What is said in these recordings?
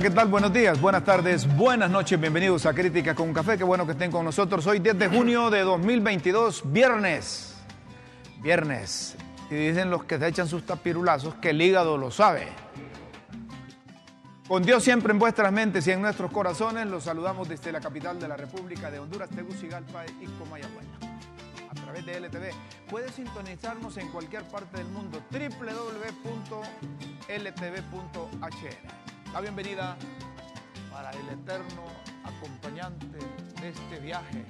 ¿qué tal? Buenos días, buenas tardes, buenas noches, bienvenidos a Crítica con Café, qué bueno que estén con nosotros hoy 10 de junio de 2022, viernes, viernes, y dicen los que se echan sus tapirulazos que el hígado lo sabe. Con Dios siempre en vuestras mentes y en nuestros corazones, los saludamos desde la capital de la República de Honduras, Tegucigalpa y Comayagüela. A través de LTV. Puedes sintonizarnos en cualquier parte del mundo. www.ltv.hr. La bienvenida para el eterno acompañante de este viaje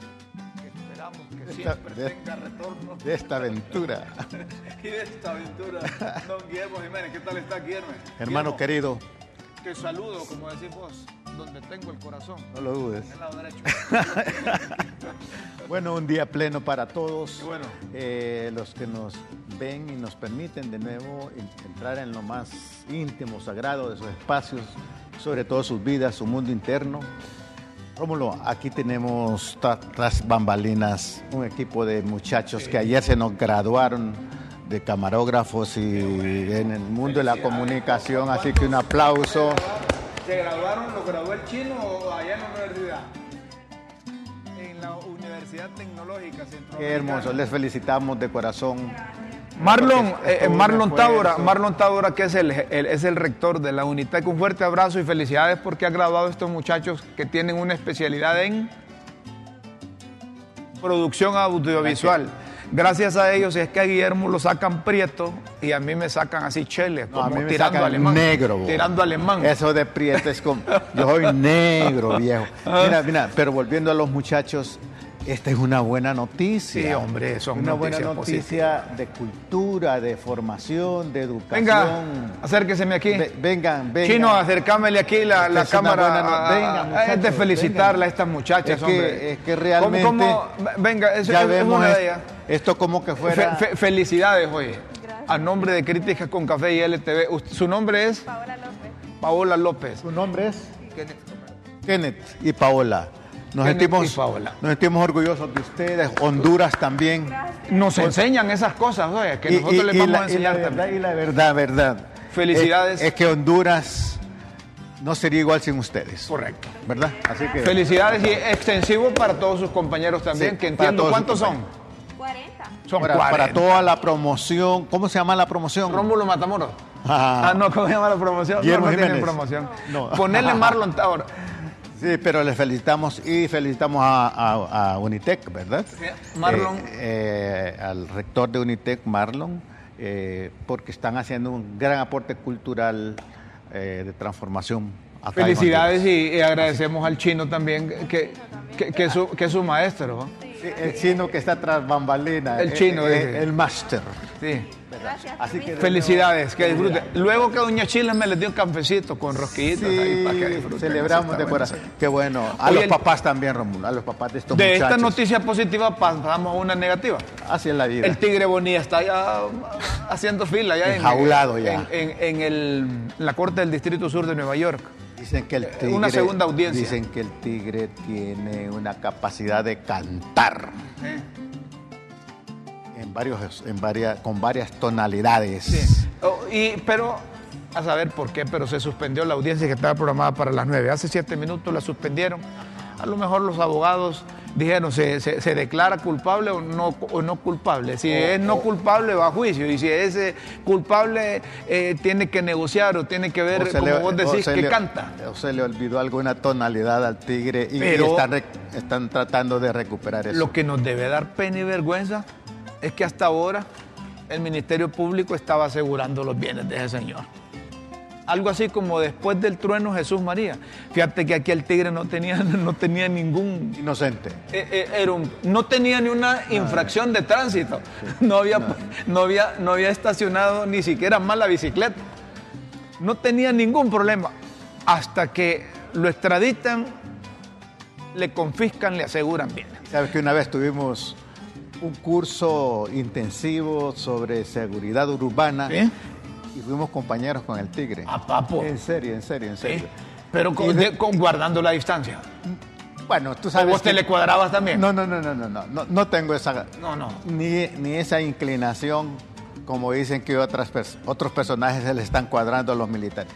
que esperamos que De siempre esta- de- tenga retorno. de esta aventura. y de esta aventura, don Guillermo Jiménez. ¿Qué tal está, Guillermo? Hermano Guillermo, querido, Te saludo, como decís vos, donde tengo el corazón. no lo dudes. En el lado derecho. Bueno, un día pleno para todos. Bueno. Eh, los que nos ven y nos permiten de nuevo en- entrar en lo más íntimo, sagrado de sus espacios, sobre todo sus vidas, su mundo interno. Rómulo, aquí tenemos tras bambalinas un equipo de muchachos que ayer se nos graduaron de camarógrafos y en el mundo de la comunicación, así que un aplauso. ¿Se graduaron, lo graduó el chino o allá en la universidad? En la Universidad Tecnológica Centroamericana. Qué hermoso, les felicitamos de corazón. Marlon, eh, Marlon. Tábora, Marlon Tábora, que es el, el- es el rector de la UNITEC. Un fuerte abrazo y felicidades porque ha graduado a estos muchachos que tienen una especialidad en producción audiovisual. Gracias a ellos es que a Guillermo lo sacan prieto y a mí me sacan así chele, No, a como mí me tirando sacan alemán. negro. bo. Tirando alemán. Eso de prieto es como. Yo soy negro, viejo. Mira, mira, pero volviendo a los muchachos, esta es una buena noticia. Sí, hombre, son Una buena noticia de cultura, de formación, de educación. Venga, acérqueseme aquí. Ve- vengan, vengan. Chino, acércamele aquí la, cámara. buena no- a- venga, a- muchachos, es de felicitarla venga. a estas muchachas, Es que- hombre. es que realmente- ¿Cómo, cómo? Venga, eso ya es vemos una es- de ellas. esto como que fuera. Fe- fe- felicidades, oye. A nombre de Críticas con Café y LTV. Usted- su nombre es Paola López. Paola López. ¿Su nombre es? Kenneth y Paola. Nos sentimos, nos sentimos orgullosos de ustedes, Honduras también. Nos enseñan esas cosas, oye, que Y- nosotros y- les y vamos la- a enseñar y la verdad, también. Y la verdad, verdad. Felicidades. Es, es que Honduras no sería igual sin ustedes. Correcto. ¿Verdad? Así que. Felicidades y extensivo para todos sus compañeros también, Sí, que entiendo cuántos son. 40. Son para, 40. para toda la promoción. ¿Cómo se llama la promoción? Rómulo Matamoros. Ah. Ah, no, ¿cómo se llama la promoción? Guillermo no, no tienen promoción. No. Ponerle Marlon. Sí, pero les felicitamos y felicitamos a, a- a Unitec, ¿verdad? Marlon. Eh, eh, al rector de Unitec, Marlon, eh, porque están haciendo un gran aporte cultural eh, de transformación. acá Felicidades y, y agradecemos al chino también, que, que, que es, su, que es su maestro. ¿no? Sí, el chino que está tras bambalina. El chino, eh, dije. eh, el máster. Sí. Gracias. Así que-. Felicidades, que disfruten. Luego que Doña Chile me les dio un cafecito con rosquillitas ahí para que Sí, disfruten. celebramos de bueno. corazón. Qué bueno. A Oye, los el- papás también, Romulo. A los papás de estos De muchachos. esta noticia positiva pasamos a una negativa. Así es la vida. El tigre Bonilla está ya haciendo fila ya en- Enjaulado ya. en, en- en el- en la corte del Distrito Sur de Nueva York. Dicen que el tigre, una segunda audiencia. Dicen que el tigre tiene una capacidad de cantar en varios, en varias, con varias tonalidades. Sí. Oh, y, pero, a saber por qué, pero se suspendió la audiencia que estaba programada para las 9. Hace siete minutos la suspendieron. A lo mejor los abogados dijeron, ¿se, se, se declara culpable o no, o no culpable? Si es no culpable, va a juicio. Y si es eh, culpable, eh, tiene que negociar o tiene que ver, como le- vos decís, que le- canta. O se le olvidó alguna tonalidad al tigre y, y Pero- están, están tratando de recuperar eso. Lo que nos debe dar pena y vergüenza es que hasta ahora el Ministerio Público estaba asegurando los bienes de ese señor. Algo así como después del trueno Jesús María. Fíjate que aquí el tigre no tenía, no tenía ningún... Inocente. eh, eh, era un- no tenía ni una infracción de tránsito. No había, no, había, no había estacionado ni siquiera mal la bicicleta. No tenía ningún problema. Hasta que lo extraditan, le confiscan, le aseguran bienes. Sabes que una vez tuvimos un curso intensivo sobre seguridad urbana ¿Sí? Y fuimos compañeros con el tigre. A papo. En serio, en serio, en Sí, serio. Pero con- de- guardando la distancia. Bueno, tú ¿O sabes. vos te le cuadrabas también? No, no, no, no, no, no, no, tengo esa. No, no. Ni, ni esa inclinación, como dicen que otras otros personajes se le están cuadrando a los militares.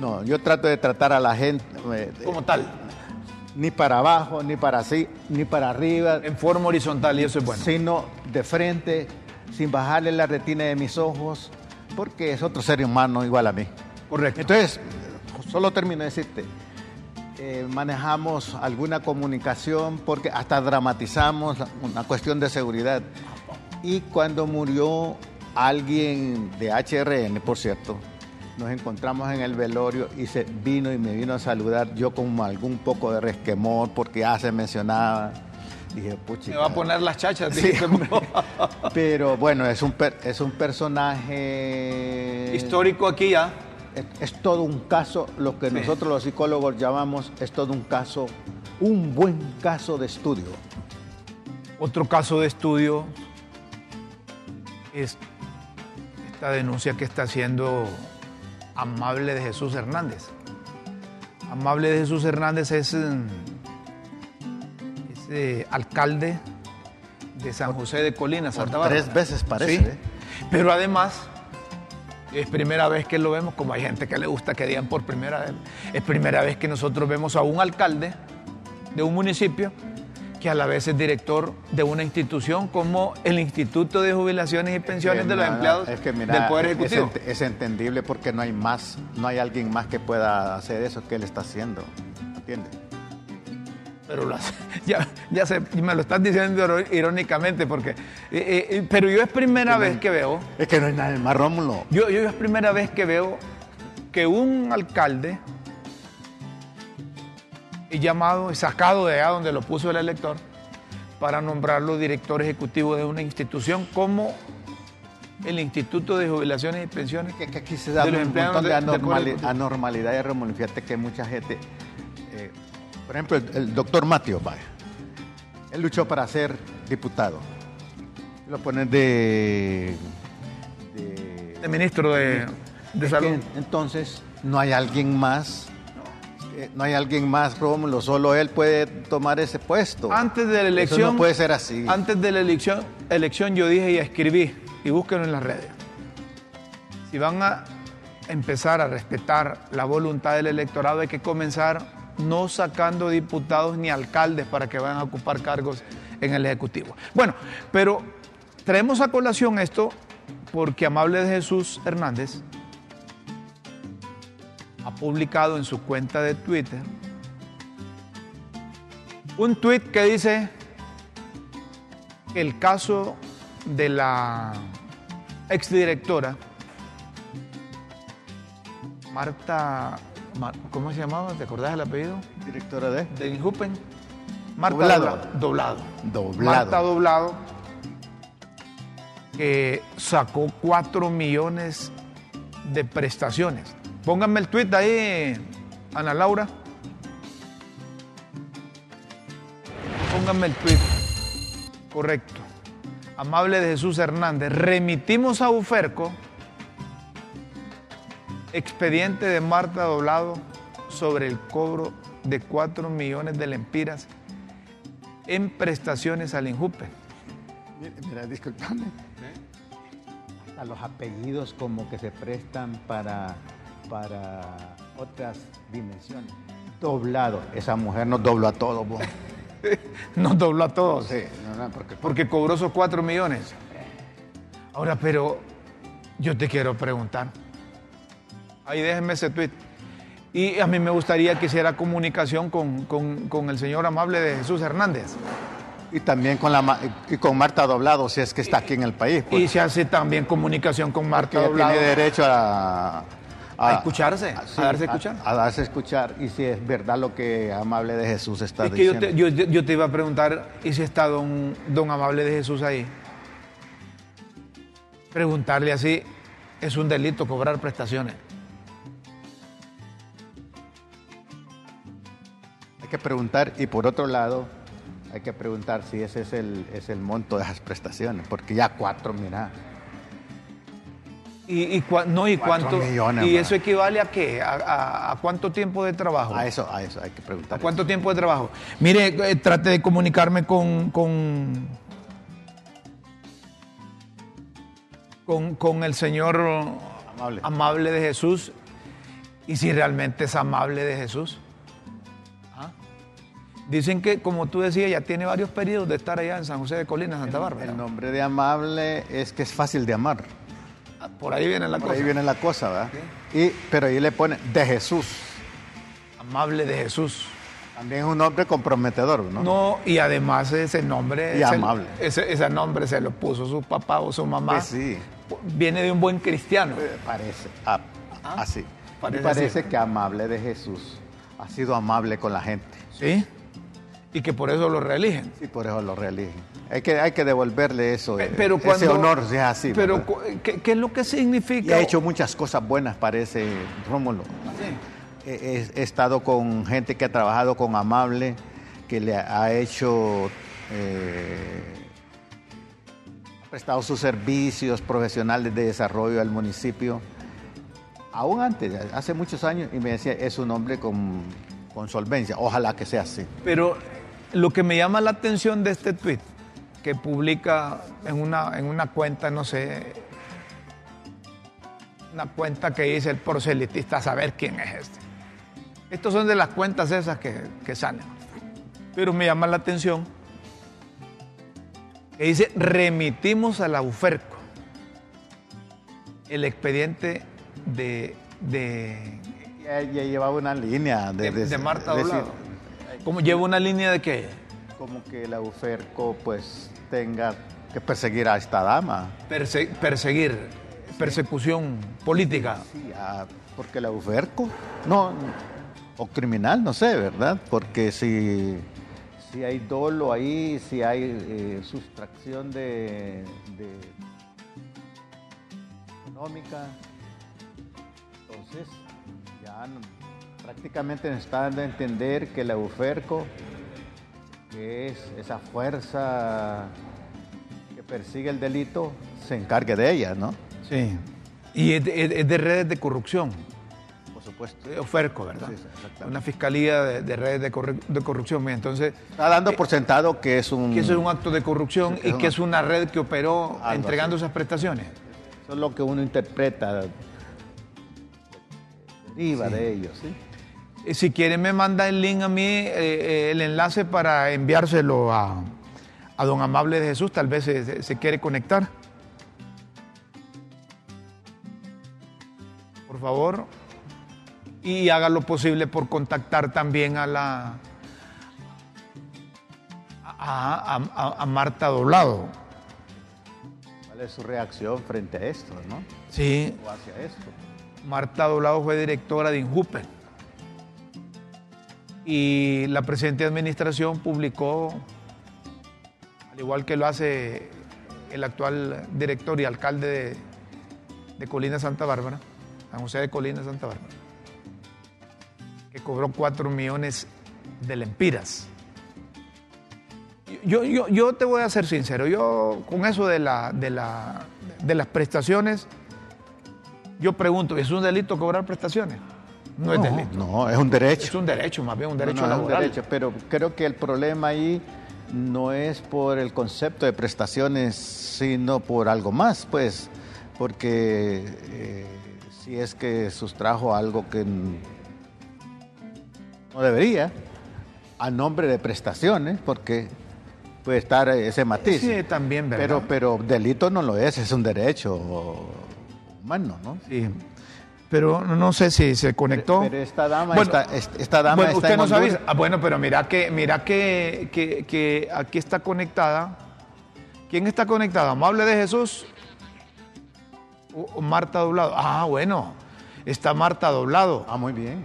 No, yo trato de tratar a la gente eh, Como tal, ni para abajo, ni para así, ni para arriba, en forma horizontal y eso es bueno. sino de frente, sin bajarle la retina de mis ojos, porque es otro ser humano igual a mí. Correcto. Entonces, solo termino de decirte, eh, manejamos alguna comunicación porque hasta dramatizamos una cuestión de seguridad. Y cuando murió alguien de HRN, por cierto, nos encontramos en el velorio y se vino y me vino a saludar, yo con algún poco de resquemor porque ya se mencionaba. Dije, pucha. Me va a poner las chachas. Sí. Pero bueno, es un, per- es un personaje Histórico aquí ya. es, es todo un caso, lo que Sí. nosotros los psicólogos llamamos, es todo un caso, un buen caso de estudio. Otro caso de estudio es esta denuncia que está haciendo Amable de Jesús Hernández. Amable de Jesús Hernández es, mm, es, eh, alcalde de San José de Colinas, Por Santa Bárbara. tres veces parece, Sí. ¿eh? Pero además, es primera vez que lo vemos, como hay gente que le gusta que digan por primera vez, es primera vez que nosotros vemos a un alcalde de un municipio que a la vez es director de una institución como el Instituto de Jubilaciones y Pensiones Que de los mira, Empleados es que mira, del Poder es Ejecutivo. ent- Es, entendible porque no hay más, no hay alguien más que pueda hacer eso que él está haciendo. ¿Entiendes? Pero ya, ya sé, y me lo estás diciendo irónicamente, porque, eh, eh, pero yo es primera vez que veo Es que no hay nada más, Rómulo. Yo, yo es primera vez que veo que un alcalde es llamado y sacado de allá donde lo puso el elector para nombrarlo director ejecutivo de una institución como el Instituto de Jubilaciones y Pensiones. Que, que aquí se da De un montón de, de- Ejecutivo. anormalidades, Rómulo. Fíjate que mucha gente, eh, por ejemplo, el, el doctor Mateo, vaya, él luchó para ser diputado. Lo ponen de... de- ministro de, de Salud. entonces, no hay alguien más, eh, no hay alguien más, Rómulo, solo él puede tomar ese puesto. Antes de la Eso elección. no puede ser así. Antes de la elección, elección yo dije y escribí, y búsquenlo en las redes. Si van a empezar a respetar la voluntad del electorado, hay que comenzar no sacando diputados ni alcaldes para que vayan a ocupar cargos en el Ejecutivo. Bueno, pero traemos a colación esto porque Amable de Jesús Hernández ha publicado en su cuenta de Twitter un tweet que dice el caso de la exdirectora Marta, Mar- ¿cómo se llamaba? ¿Te acordás del apellido? Directora de... De Injupen. Marta Doblado. Doblado. Doblado. Marta Doblado, que sacó 4 millones de prestaciones. Pónganme el tweet ahí, Ana Laura. Pónganme el tweet. Correcto. Amable de Jesús Hernández. Remitimos a Uferco expediente de Marta Doblado sobre el cobro de 4 millones de lempiras en prestaciones al Injupe. Mira, mira, disculpame. A los apellidos como que se prestan para, para otras dimensiones. Doblado. Esa mujer nos dobló a todos. vos. Nos dobló a todos. Sí, no, no, porque, Porque cobró esos 4 millones. Ahora, pero yo te quiero preguntar. Ahí déjenme ese tweet. Y a mí me gustaría que hiciera comunicación con, con- con el señor amable de Jesús Hernández. Y también con, la, y con Marta Doblado, si es que está aquí en el país. pues, Y se hace también comunicación con Marta ella Doblado. tiene derecho a... A escucharse, a darse a escuchar. A, darse a escuchar. Y si es verdad lo que Amable de Jesús está Es que yo te, yo te iba a preguntar, ¿y si está don, don Amable de Jesús ahí? Preguntarle así, es un delito cobrar prestaciones. Hay que preguntar, y por otro lado, hay que preguntar si ese es el, es el monto de esas prestaciones, porque ya cuatro, mira. ¿Y, y cua- no, ¿y Cuatro cuánto? millones, ¿Y eso equivale a qué? ¿A, a- a cuánto tiempo de trabajo? A eso, a eso hay que ¿A preguntar. cuánto tiempo de trabajo? Mire, eh, trate de comunicarme con, con, con, con el señor Amable. amable de Jesús ¿Y si realmente es amable de Jesús? ¿Ah? Dicen que, como tú decías, ya tiene varios periodos de estar allá en San José de Colina, Santa Bárbara. El nombre de amable es que es fácil de amar. Ah, Por ahí viene la Por cosa. ahí viene la cosa, ¿verdad? Y, pero ahí le pone de Jesús. Amable de Jesús. También es un nombre comprometedor, ¿no? No, y además ese nombre. Y amable. Ese, ese nombre se lo puso su papá o su mamá. Pues sí. Viene de un buen cristiano. Eh, Parece, ah, así. Parece y parece así. que amable de Jesús. Ha sido amable con la gente. ¿Sí? Y que por eso lo reeligen. Sí, por eso lo reeligen. Hay que, hay que devolverle eso, eh, Pero ese cuando, honor, si es así. Pero, ¿qué, qué es lo que y significa? ha hecho muchas cosas buenas, parece, Rómulo. He, he- he estado con gente que ha trabajado con Amable, que le ha hecho, eh, ha prestado sus servicios profesionales de desarrollo al municipio, aún antes, hace muchos años, y me decía, es un hombre con, con solvencia, ojalá que sea así. Pero lo que me llama la atención de este tweet que publica en una, en una cuenta, no sé, una cuenta que dice el proselitista, a saber quién es este. Estos son de las cuentas esas que, que salen. Pero me llama la atención que dice, remitimos a la UFERCO el expediente de, de, Ya, ya llevaba una línea de, de, de Marta Doblado. ¿Cómo lleva una línea de qué? como que la UFERCO pues tenga que perseguir a esta dama. Perse- perseguir, persecución política. Sí, ah, porque la UFERCO, no, o criminal, no sé, ¿verdad? Porque si, si hay dolo ahí, si hay eh, sustracción de, de económica, entonces ya no- prácticamente nos está dando a entender que la UFERCO, que es esa fuerza que persigue el delito, se encargue de ella, ¿no? Sí. Y es de, es- es de redes de corrupción. Por supuesto. Eh, Oferco, ¿verdad? Sí, sí, exactamente. Una fiscalía de, de redes de, corru- de corrupción. Entonces, Está dando por sentado que es un... que eso es un acto de corrupción Sí, y que es una red que operó entregando así. esas prestaciones. Eso es lo que uno interpreta. Deriva de ellos, ¿sí? Si quieren me manda el link a mí, eh, eh, el enlace para enviárselo a, a don Amable de Jesús, tal vez se, quiere conectar. Por favor. Y haga lo posible por contactar también a la a- a Marta Doblado. ¿Cuál es su reacción frente a esto, no? Sí, O hacia esto. Marta Doblado fue directora de Injupen. Y la presente administración publicó, al igual que lo hace el actual director y alcalde de, Colina Santa Bárbara, San José de Colina Santa Bárbara, que cobró 4 millones de lempiras. Yo, yo, yo te voy a ser sincero, yo con eso de, la, de, la, de las prestaciones, yo pregunto, ¿es un delito cobrar prestaciones? No, es delito. No, es un derecho. Es un derecho, más bien un derecho No, no, es un laboral. derecho, pero creo que el problema ahí no es por el concepto de prestaciones, sino por algo más, pues, porque eh, si es que sustrajo algo que no debería, a nombre de prestaciones, porque puede estar ese matiz. Sí, también, ¿verdad? Pero, pero delito no lo es, es un derecho humano, ¿no? Sí. Pero no- sé si se conectó. Pero esta dama Bueno, está, est- esta dama bueno, está usted en nos Honduras. avisa. Ah, bueno, pero mira que, mira que, que, que aquí está conectada. ¿Quién está conectada? ¿Amable de Jesús? ¿O, o Marta Doblado? Ah, bueno. Está Marta Doblado. Ah, muy bien.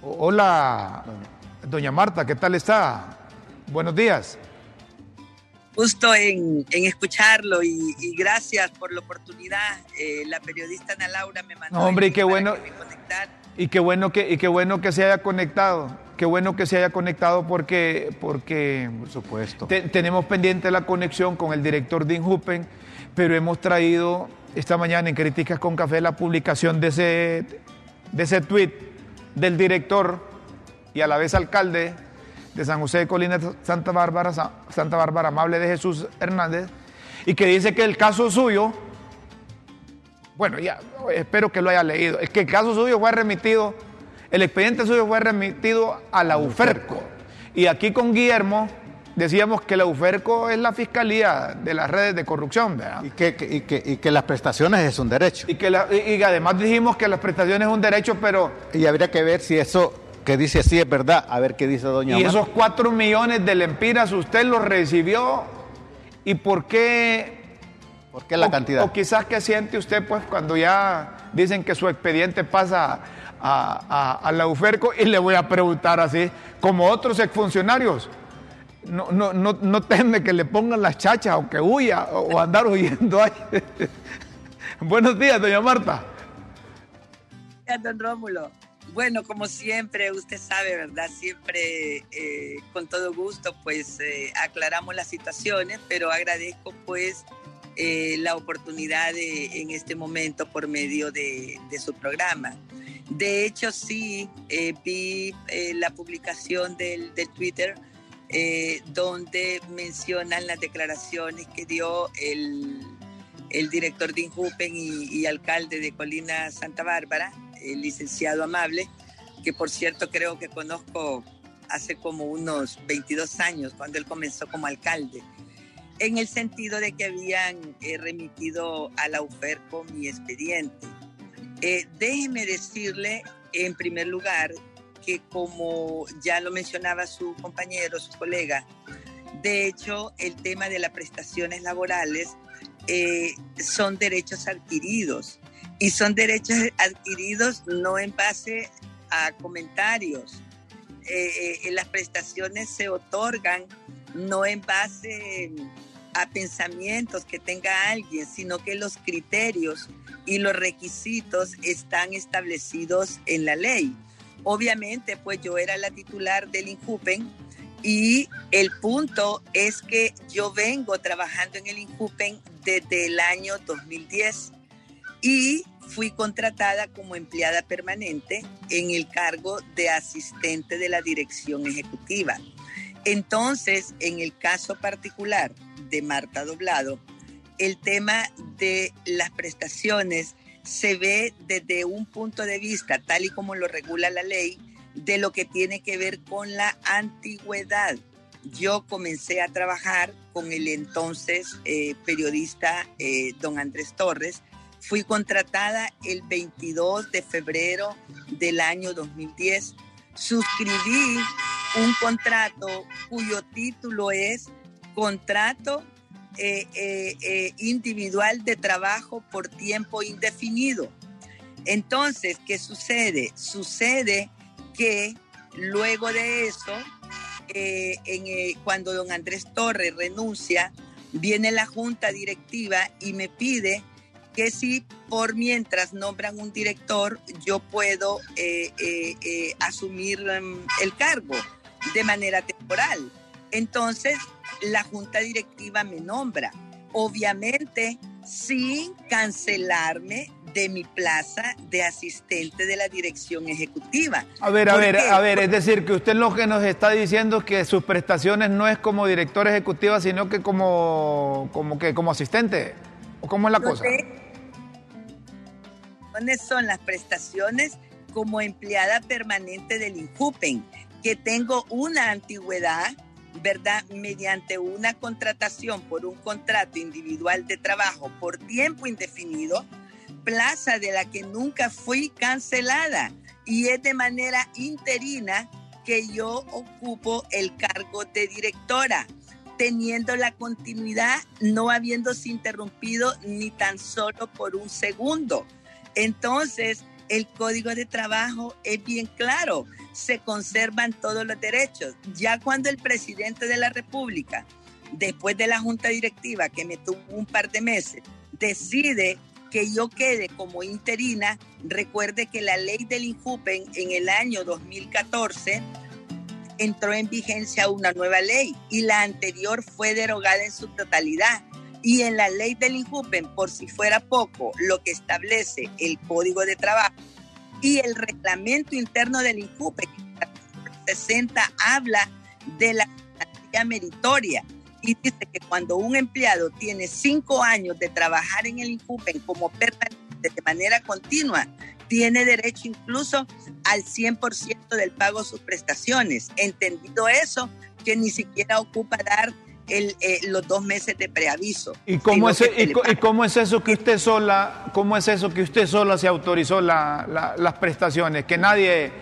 O- Hola, doña Marta, ¿qué tal está? Buenos días. Gusto en, en escucharlo y, y gracias por la oportunidad. Eh, la periodista Ana Laura me mandó. No, hombre, el qué bueno. que. Y qué bueno que, y qué bueno que se haya conectado. Qué bueno que se haya conectado porque, porque Por supuesto. te- tenemos pendiente la conexión con el director de Injupen, pero hemos traído esta mañana en Críticas con Café la publicación de ese, de ese tweet del director y a la vez alcalde de San José de Colina, Santa Bárbara, Sa- Santa Bárbara, amable de Jesús Hernández, y que dice que el caso suyo Bueno, ya, espero que lo haya leído. Es que el caso suyo fue remitido, el expediente suyo fue remitido a la UFERCO. Y aquí con Guillermo decíamos que la UFERCO es la fiscalía de las redes de corrupción, ¿verdad? Y que, y que, y que las prestaciones es un derecho. Y que la- y- y además dijimos que las prestaciones es un derecho, pero Y habría que ver si eso que dice así es verdad. A ver qué dice doña y esos cuatro millones de lempiras usted los recibió y por qué ¿Por qué la o, cantidad? o quizás que siente usted pues cuando ya dicen que su expediente pasa a, a- a la UFERCO y le voy a preguntar así, como otros exfuncionarios, no, no, no, no teme que le pongan las chachas o que huya o, o andar huyendo ahí. Buenos días, doña Marta. Gracias, don Rómulo. Bueno, como siempre, usted sabe, ¿verdad? Siempre eh, con todo gusto, pues eh, aclaramos las situaciones, pero agradezco pues eh, la oportunidad en este momento por medio de, su programa. De hecho, sí, vi la publicación del, Twitter donde mencionan las declaraciones que dio el, el director de Injupen y, y alcalde de Colina Santa Bárbara, el licenciado Amable, que por cierto creo que conozco hace como unos 22 años, cuando él comenzó como alcalde, en el sentido de que habían eh, remitido a la UFERCO mi expediente. Eh, déjeme decirle, en primer lugar, que como ya lo mencionaba su compañero, su colega, de hecho, el tema de las prestaciones laborales eh, son derechos adquiridos y son derechos adquiridos no en base a comentarios. Eh, eh, las prestaciones se otorgan no en base a pensamientos que tenga alguien, sino que los criterios y los requisitos están establecidos en la ley. Obviamente, pues yo era la titular del INJUPEN y el punto es que yo vengo trabajando en el INJUPEN desde el año 2010 y fui contratada como empleada permanente en el cargo de asistente de la dirección ejecutiva. Entonces, en el caso particular de Marta Doblado, el tema de las prestaciones se ve desde un punto de vista, tal y como lo regula la ley, de lo que tiene que ver con la antigüedad. Yo comencé a trabajar con el entonces eh, periodista eh, don Andrés Torres. Fui contratada el 22 de febrero del año 2010. Suscribí un contrato cuyo título es Contrato eh, eh, eh, individual de trabajo por tiempo indefinido. Entonces, ¿qué sucede? Sucede que luego de eso, cuando don Andrés Torres renuncia, viene la junta directiva y me pide que si por mientras nombran un director, yo puedo eh, eh, eh, asumir um, el cargo de manera temporal. Entonces, la junta directiva me nombra, obviamente sin cancelarme de mi plaza de asistente de la dirección ejecutiva. A ver, a ¿Por ver, qué? a ver, es decir, que usted lo que nos está diciendo es que sus prestaciones no es como director ejecutiva, sino que como, como que como asistente. ¿O cómo es la cosa? ¿Cuáles son las prestaciones como empleada permanente del INJUPEN? Que tengo una antigüedad, ¿verdad? Mediante una contratación por un contrato individual de trabajo por tiempo indefinido, plaza de la que nunca fui cancelada y es de manera interina que yo ocupo el cargo de directora teniendo la continuidad, no habiéndose interrumpido ni tan solo por un segundo. Entonces, el código de trabajo es bien claro, se conservan todos los derechos. Ya cuando el presidente de la República, después de la junta directiva que me tuvo un par de meses, decide que yo quede como interina, recuerde que la ley del INJUPEN en el año 2014 entró en vigencia una nueva ley y la anterior fue derogada en su totalidad. Y en la ley del INJUPEN, por si fuera poco, lo que establece el Código de Trabajo y el reglamento interno del INJUPEN, 60 habla de la garantía meritoria y dice que cuando un empleado tiene cinco años de trabajar en el INJUPEN como permanente, de manera continua, tiene derecho incluso al 100% del pago de sus prestaciones. Entendido eso, que ni siquiera ocupa dar el, eh, los dos meses de preaviso. ¿Y cómo, es, y, cómo es eso que usted sola, cómo es eso que usted sola se autorizó las prestaciones? Que nadie,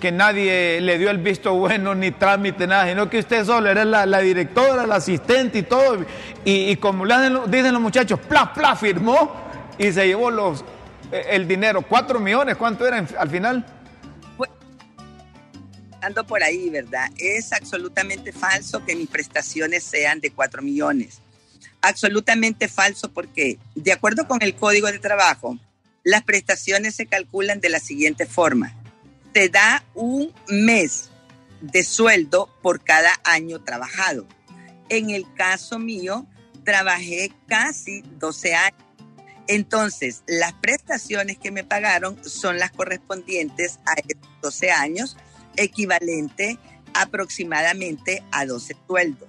que nadie le dio el visto bueno ni trámite, nada, sino que usted sola era la, directora, la asistente y todo. Y, como dicen los muchachos, pla, pla, firmó y se llevó los, eh, el dinero. ¿Cuatro millones? ¿Cuánto era al final? Ando por ahí, ¿verdad? Es absolutamente falso que mis prestaciones sean de 4 millones. Absolutamente falso porque, de acuerdo con el Código de Trabajo, las prestaciones se calculan de la siguiente forma. Te da un mes de sueldo por cada año trabajado. En el caso mío, trabajé casi 12 años. Entonces, las prestaciones que me pagaron son las correspondientes a esos 12 años equivalente aproximadamente a 12 sueldos.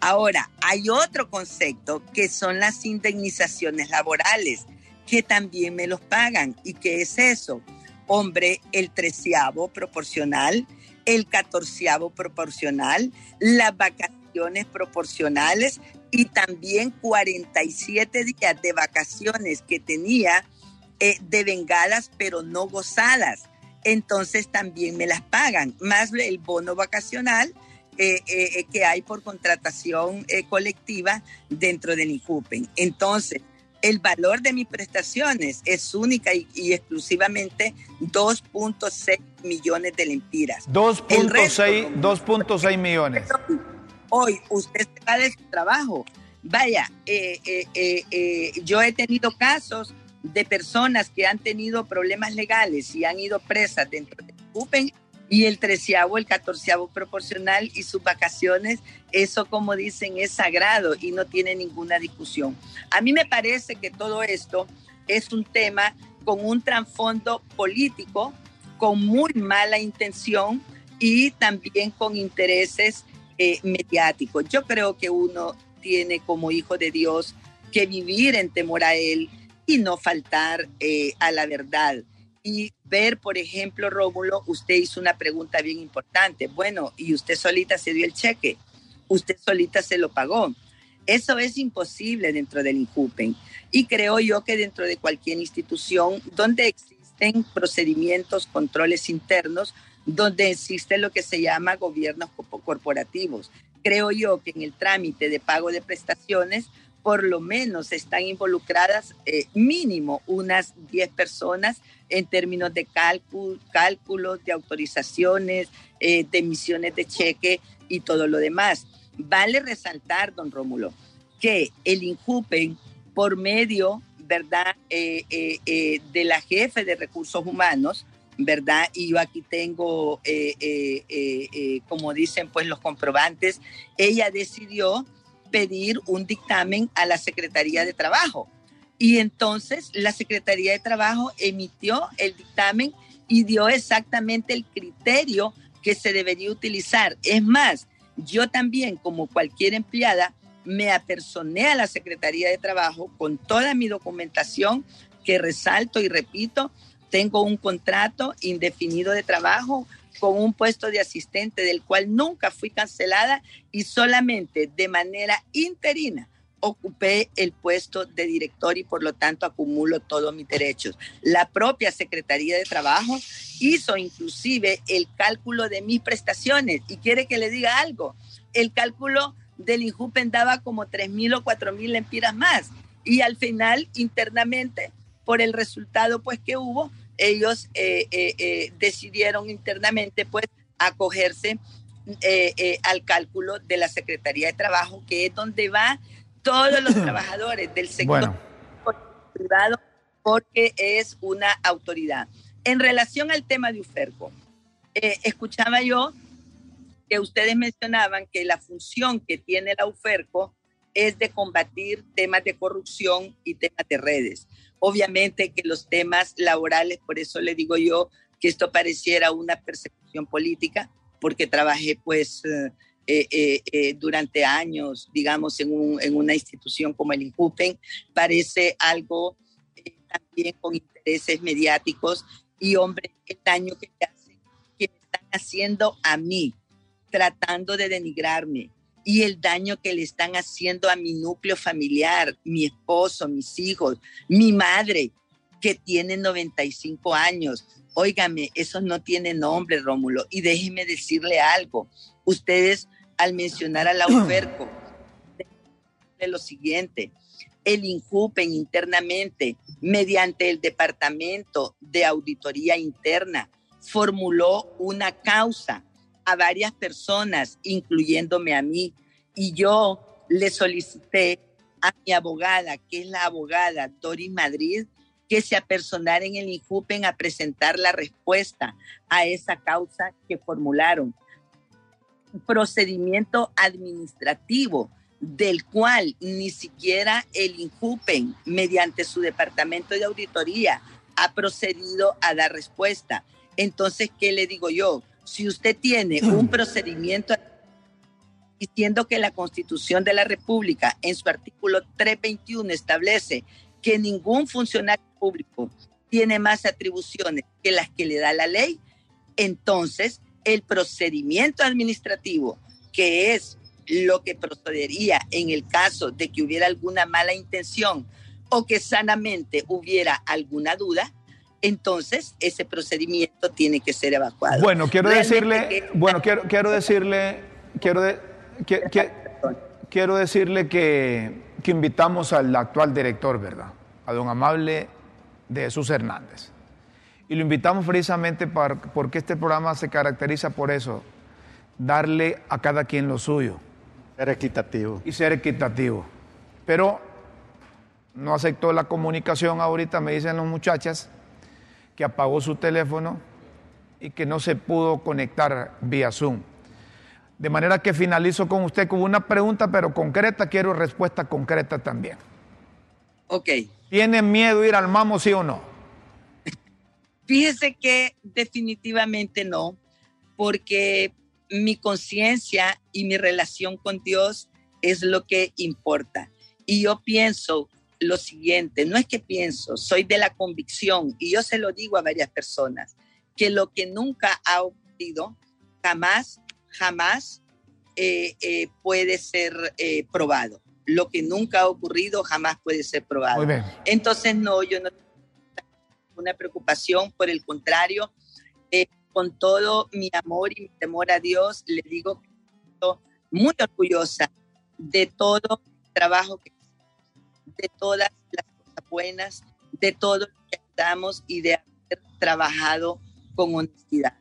Ahora, hay otro concepto que son las indemnizaciones laborales, que también me los pagan. ¿Y qué es eso? Hombre, el treceavo proporcional, el catorceavo proporcional, las vacaciones proporcionales y también 47 días de vacaciones que tenía eh, de vengadas pero no gozadas entonces también me las pagan, más el bono vacacional eh, eh, que hay por contratación eh, colectiva dentro del INCUPEN. Entonces, el valor de mis prestaciones es única y, exclusivamente 2.6 millones de lempiras. 2.6 millones. Hoy usted se va de su trabajo. Vaya, yo he tenido casos de personas que han tenido problemas legales y han ido presas dentro del CUPEN y el treceavo, el catorceavo proporcional y sus vacaciones, eso como dicen es sagrado y no tiene ninguna discusión. A mí me parece que todo esto es un tema con un trasfondo político, con muy mala intención y también con intereses eh, mediáticos. Yo creo que uno tiene como hijo de Dios que vivir en temor a Él, y no faltar eh, a la verdad. Y ver, por ejemplo, Rómulo, usted hizo una pregunta bien importante. Bueno, y usted solita se dio el cheque, usted solita se lo pagó. Eso es imposible dentro del INCUPEN. Y creo yo que dentro de cualquier institución donde existen procedimientos, controles internos, donde existe lo que se llama gobiernos corporativos. Creo yo que en el trámite de pago de prestaciones por lo menos están involucradas eh, mínimo unas 10 personas en términos de cálculo, cálculos, de autorizaciones, eh, de emisiones de cheque y todo lo demás. Vale resaltar, don Rómulo, que el INJUPEN, por medio, ¿verdad?, eh, de la jefe de recursos humanos, ¿verdad? Y yo aquí tengo, como dicen, pues los comprobantes, ella decidió pedir un dictamen a la Secretaría de Trabajo. Y entonces la Secretaría de Trabajo emitió el dictamen y dio exactamente el criterio que se debería utilizar. Es más, yo también, como cualquier empleada, me apersoné a la Secretaría de Trabajo con toda mi documentación que resalto y repito, tengo un contrato indefinido de trabajo con un puesto de asistente del cual nunca fui cancelada y solamente de manera interina ocupé el puesto de director y por lo tanto acumulo todos mis derechos. La propia Secretaría de Trabajo hizo inclusive el cálculo de mis prestaciones y quiere que le diga algo. El cálculo del INJUPEN daba como 3 mil o 4 mil lempiras más y al final internamente por el resultado pues que hubo ellos eh, eh, eh, decidieron internamente pues acogerse al cálculo de la Secretaría de Trabajo, que es donde van todos los trabajadores del sector privado, porque es una autoridad. En relación al tema de UFERCO, escuchaba yo que ustedes mencionaban que la función que tiene la UFERCO es de combatir temas de corrupción y temas de redes. Obviamente que los temas laborales, por eso le digo yo que esto pareciera una persecución política, porque trabajé pues eh, eh, eh, durante años, digamos, en, una institución como el INCUPEN, parece algo también con intereses mediáticos y hombre, el daño que me hacen, que me están haciendo a mí, tratando de denigrarme y el daño que le están haciendo a mi núcleo familiar, mi esposo, mis hijos, mi madre, que tiene 95 años. Óigame, eso no tiene nombre, Rómulo. Y déjeme decirle algo. Ustedes, al mencionar a la UFERCO, de lo siguiente, el INJUPEN internamente, mediante el Departamento de Auditoría Interna, formuló una causa a varias personas, incluyéndome a mí, y yo le solicité a mi abogada, que es la abogada Doris Madrid, que se apersonara en el INJUPEN a presentar la respuesta a esa causa que formularon. Procedimiento administrativo del cual ni siquiera el INJUPEN, mediante su departamento de auditoría, ha procedido a dar respuesta. Entonces, ¿qué le digo yo? Si usted tiene un procedimiento diciendo que la Constitución de la República en su artículo 321 establece que ningún funcionario público tiene más atribuciones que las que le da la ley, entonces el procedimiento administrativo, que es lo que procedería en el caso de que hubiera alguna mala intención o que sanamente hubiera alguna duda, entonces ese procedimiento tiene que ser evacuado. Bueno, quiero decirle, bueno, quiero, quiero decirle, quiero, quiero decirle que, que invitamos al actual director, ¿verdad? A don Amable de Jesús Hernández. Y lo invitamos precisamente para, porque este programa se caracteriza por eso, darle a cada quien lo suyo. Ser equitativo. Y ser equitativo. Pero no aceptó la comunicación ahorita, me dicen las muchachas, que apagó su teléfono y que no se pudo conectar vía Zoom. De manera que finalizo con usted con una pregunta, pero concreta, quiero respuesta concreta también. Ok. ¿Tiene miedo ir al mamo, sí o no? Fíjese que definitivamente no, porque mi conciencia y mi relación con Dios es lo que importa. Y yo pienso lo siguiente, no es que pienso, soy de la convicción, y yo se lo digo a varias personas, que lo que nunca ha ocurrido, jamás, jamás eh, eh, puede ser eh, probado. Lo que nunca ha ocurrido jamás puede ser probado. Entonces, no, yo no tengo una preocupación, por el contrario, con todo mi amor y mi temor a Dios, le digo que estoy muy orgullosa de todo el trabajo que de todas las cosas buenas, de todo lo que estamos y de haber trabajado con honestidad.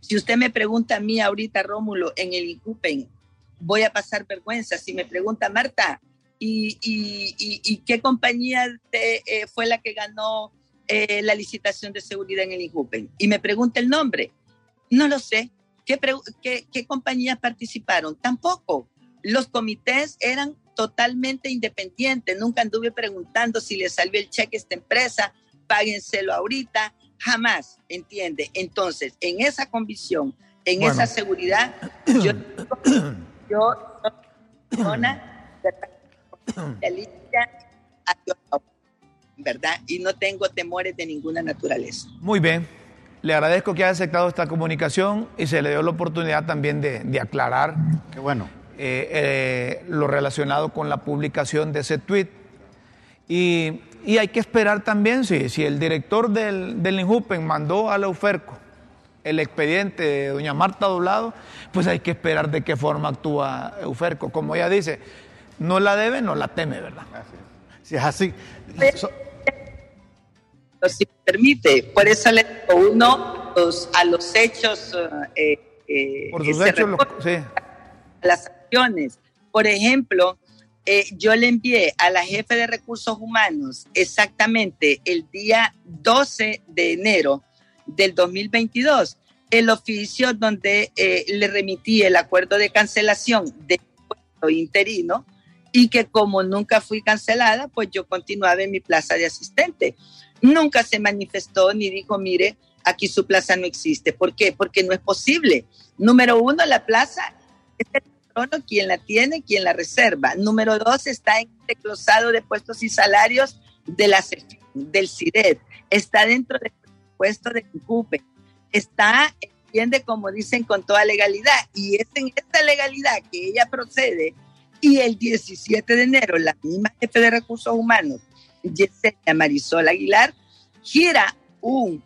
Si usted me pregunta a mí ahorita, Rómulo, en el INCUPEN, voy a pasar vergüenza. Si me pregunta, Marta, ¿y, y, qué compañía eh, fue la que ganó eh, la licitación de seguridad en el INCUPEN? Y me pregunta el nombre. No lo sé. ¿Qué, qué, compañías participaron? Tampoco. Los comités eran totalmente independientes. Nunca anduve preguntando si le salió el cheque a esta empresa, páguenselo ahorita. Jamás, ¿entiende? Entonces, en esa convicción, en esa seguridad, yo, yo persona ¿verdad? Y no tengo temores de ninguna naturaleza. Muy bien. Le agradezco que haya aceptado esta comunicación y se le dio la oportunidad también de, aclarar Qué bueno. Eh, eh, lo relacionado con la publicación de ese tweet. Y, hay que esperar también si, si el director del, del INJUPEN mandó a la UFERCO el expediente de doña Marta Doblado, pues hay que esperar de qué forma actúa Euferco. Como ella dice, no la debe, no la teme, ¿verdad? Si es así si permite. Por eso le digo uno a los hechos. Eh, eh, Por sus hechos, sí. Las acciones. Por ejemplo, eh, yo le envié a la jefe de recursos humanos exactamente el día 12 de enero del 2022 el oficio donde le remití el acuerdo de cancelación de puesto interino y que como nunca fui cancelada, pues yo continuaba en mi plaza de asistente nunca se manifestó ni dijo, mire, aquí su plaza no existe. ¿Por qué? Porque no es posible. Número uno, la plaza es el patrono quien la tiene, quien la reserva. Número dos, está en el de puestos y salarios de la del CIDED, está dentro del presupuesto de CUPE, está, entiende como dicen, con toda legalidad. Y es en esta legalidad que ella procede y el 17 de enero la misma jefe de recursos humanos, Yesenia Marisol Aguilar, gira un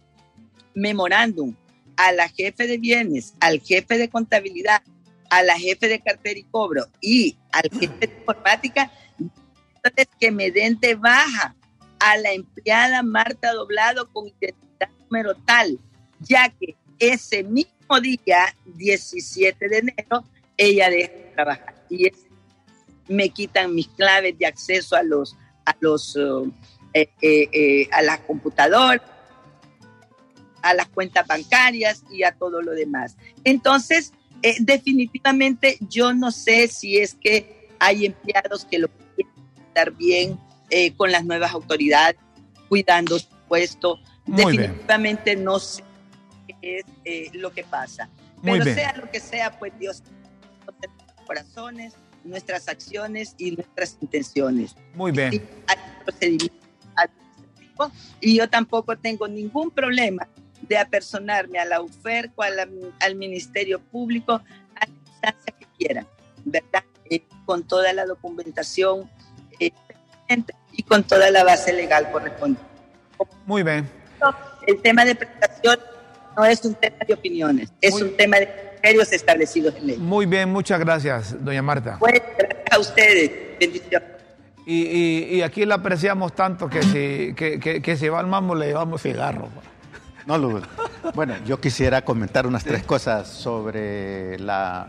memorándum a la jefe de bienes, al jefe de contabilidad, a la jefe de cartera y cobro y al jefe de informática que me den de baja a la empleada Marta Doblado con identidad número tal, ya que ese mismo día, 17 de enero, ella deja de trabajar y me quitan mis claves de acceso a los a los eh, eh, eh, a las computadoras a las cuentas bancarias y a todo lo demás. Entonces, eh, definitivamente yo no sé si es que hay empleados que lo quieren estar bien eh, con las nuevas autoridades, cuidando su puesto. definitivamente no sé qué es eh, lo que pasa. Pero sea lo que sea, pues Dios corazones, nuestras acciones y nuestras intenciones. Muy bien. y yo tampoco tengo ningún problema de apersonarme a la UFER o al Ministerio Público a la instancia que quieran, ¿verdad? Eh, con toda la documentación eh, y con toda la base legal correspondiente. Muy bien. El tema de prestación no es un tema de opiniones, es un tema de criterios establecidos en ley. Muy bien, muchas gracias, doña Marta. Bueno, gracias a ustedes. Bendiciones. Y, y, aquí la apreciamos tanto que si, que, que, que si va al mambo le llevamos cigarro. No, lo, bueno, yo quisiera comentar unas tres cosas sobre la,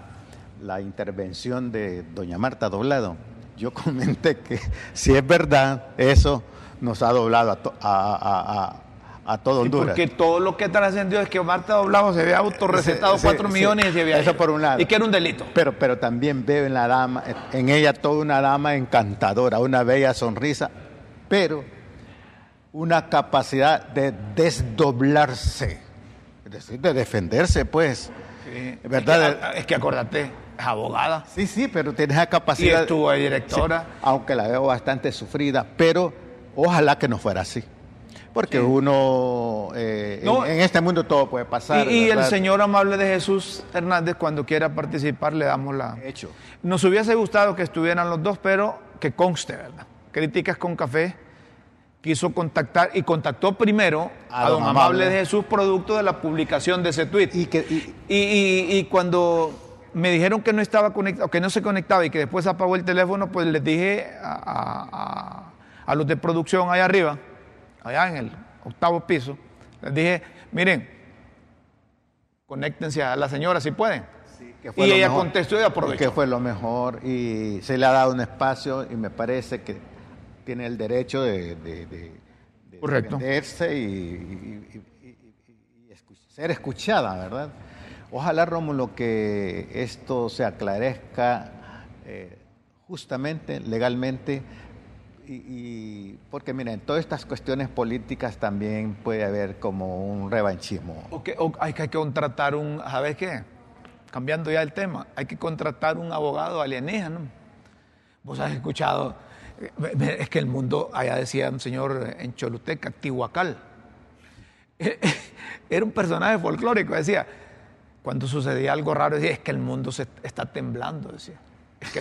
intervención de doña Marta Doblado. Yo comenté que si es verdad, eso nos ha doblado a, a, todo Honduras. porque todo lo que trascendió es que Marta Doblado se había autorrecetado cuatro millones y había Eso por un lado. Y que era un delito. Pero, pero también veo en la dama, en ella toda una dama encantadora, una bella sonrisa, pero una capacidad de desdoblarse, es decir, de defenderse, pues. ¿Verdad? Es que, acordate, es abogada. Sí, sí, pero tiene esa capacidad. Y estuvo directora. aunque la veo bastante sufrida, pero ojalá que no fuera así. Porque uno, eh, en, este mundo todo puede pasar. Y, el Señor amable de Jesús Hernández, cuando quiera participar, le damos la. Hecho. Nos hubiese gustado que estuvieran los dos, pero que conste, ¿verdad? Críticas con café quiso contactar y contactó primero a, don, Amable. de Jesús, producto de la publicación de ese tweet. Y, que, y, cuando me dijeron que no estaba conectado, que no se conectaba y que después apagó el teléfono, pues les dije a, los de producción allá arriba, allá en el octavo piso, les dije, miren, conéctense a la señora si pueden. y ella contestó y aprovechó. Que fue lo mejor y se le ha dado un espacio y me parece que tiene el derecho de, defenderse y, ser escuchada, ¿verdad? Ojalá, Rómulo, que esto se aclarezca eh, justamente, legalmente, y, porque miren, en todas estas cuestiones políticas también puede haber como un revanchismo. O hay que contratar un, ¿sabes qué? Cambiando ya el tema, hay que contratar un abogado alienígena. Vos has escuchado es que el mundo, allá decía un señor en Choluteca, Tihuacal. Era un personaje folclórico, decía, cuando sucedía algo raro, decía, es que el mundo se está temblando, decía. Es que